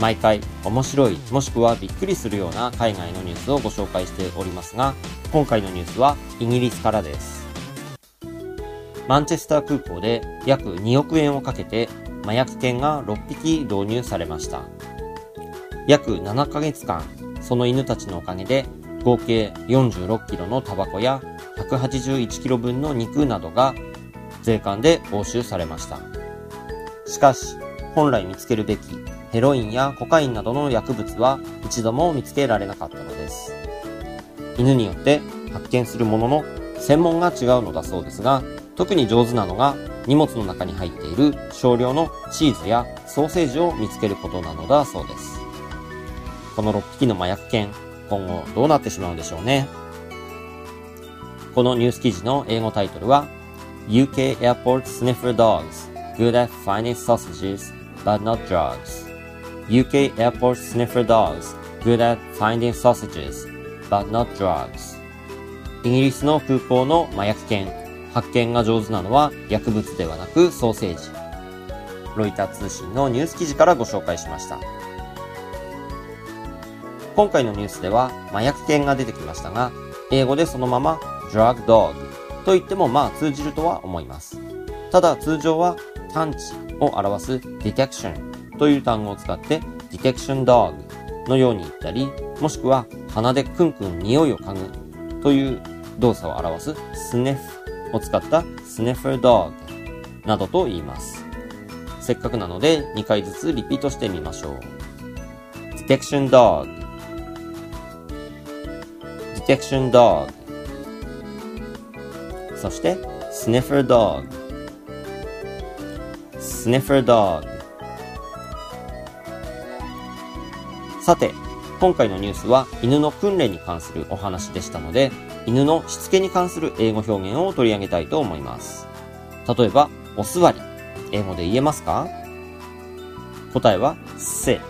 毎回面白いもしくはびっくりするような海外のニュースをご紹介しておりますが今回のニュースはイギリスからです。マンチェスター空港で約2億円をかけて麻薬犬が6匹導入されました。約7ヶ月間その犬たちのおかげで合計46キロのタバコや181キロ分の肉などが税関で押収されました。しかし本来見つけるべきヘロインやコカインなどの薬物は一度も見つけられなかったのです。犬によって発見するものの専門が違うのだそうですが特に上手なのが荷物の中に入っている少量のチーズやソーセージを見つけることなのだそうです。この6匹の麻薬犬今後どうなってしまうんでしょうね。このニュース記事の英語タイトルは UK Airport Sniffer Dogs Good at Finding Sausages but not drugs UK Airport Sniffer Dogs Good at Finding Sausages but not drugs. イギリスの空港の麻薬犬発見が上手なのは薬物ではなくソーセージ。ロイター通信のニュース記事からご紹介しました。今回のニュースでは麻薬犬が出てきましたが英語でそのまま drug dog と言ってもまあ通じるとは思います。ただ通常は探知を表す detection という単語を使って detection dog のように言ったりもしくは鼻でクンクン匂いを嗅ぐという動作を表す sniff を使った sniffer dog などと言いますせっかくなので2回ずつリピートしてみましょう detection dog detection dog そして sniffer dog sniffer dog さて今回のニュースは犬の訓練に関するお話でしたので犬のしつけに関する英語表現を取り上げたいと思います例えばお座り英語で言えますか？答えは sit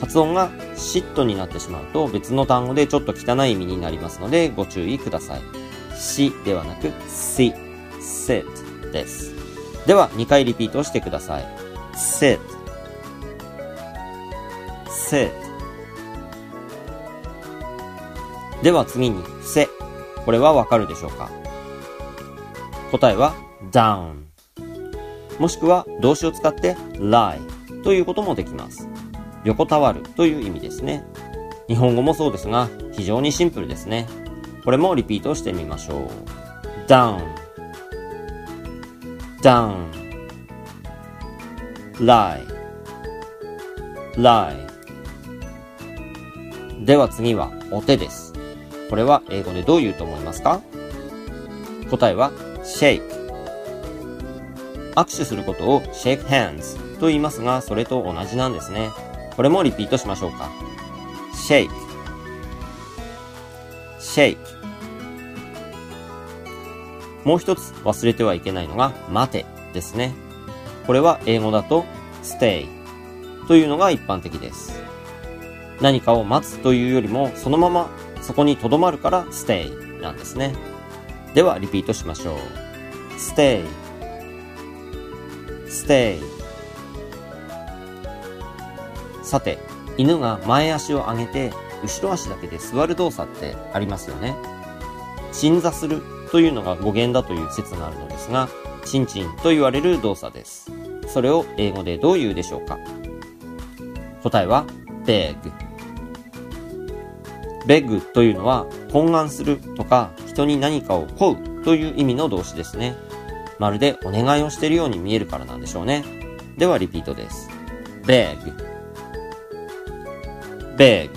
発音がシットになってしまうと別の単語でちょっと汚い意味になりますのでご注意ください。しではなく si, sit です。では2回リピートしてください。sit, sit では次にせ。これはわかるでしょうか？答えは down もしくは動詞を使って lie ということもできます。横たわるという意味ですね。日本語もそうですが、非常にシンプルですね。これもリピートしてみましょう。down, down, lie, lie. では次はお手です。これは英語でどう言うと思いますか？答えは shake。握手することを shake hands と言いますが、それと同じなんですね。これもリピートしましょうか。shake, shake もう一つ忘れてはいけないのが待てですね。これは英語だと stay というのが一般的です。何かを待つというよりもそのままそこに留まるから stay なんですね。ではリピートしましょう。stay, stay さて、犬が前足を上げて、後ろ足だけで座る動作ってありますよね。鎮座するというのが語源だという説があるのですが、チンチンと言われる動作です。それを英語でどう言うでしょうか？答えは、beg。beg というのは、懇願するとか、人に何かを請うという意味の動詞ですね。まるでお願いをしているように見えるからなんでしょうね。ではリピートです。beg beg.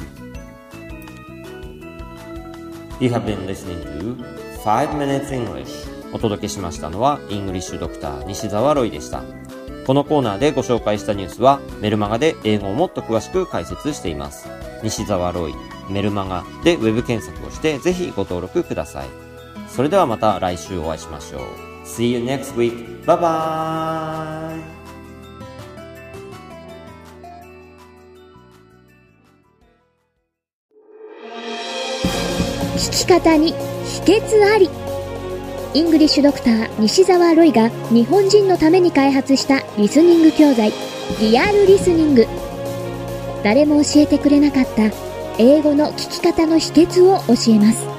You have been listening to 5 Minutes English. お届けしましたのは、イングリッシュドクター西澤ロイでした。このコーナーでご紹介したニュースは、メルマガで英語をもっと詳しく解説しています。西澤ロイ、メルマガでウェブ検索をしてぜひご登録ください。それではまた来週お会いしましょう。See you next week. Bye bye! 聞き方に秘訣ありイングリッシュドクター西澤ロイが日本人のために開発したリスニング教材リアルリスニング誰も教えてくれなかった英語の聞き方の秘訣を教えます。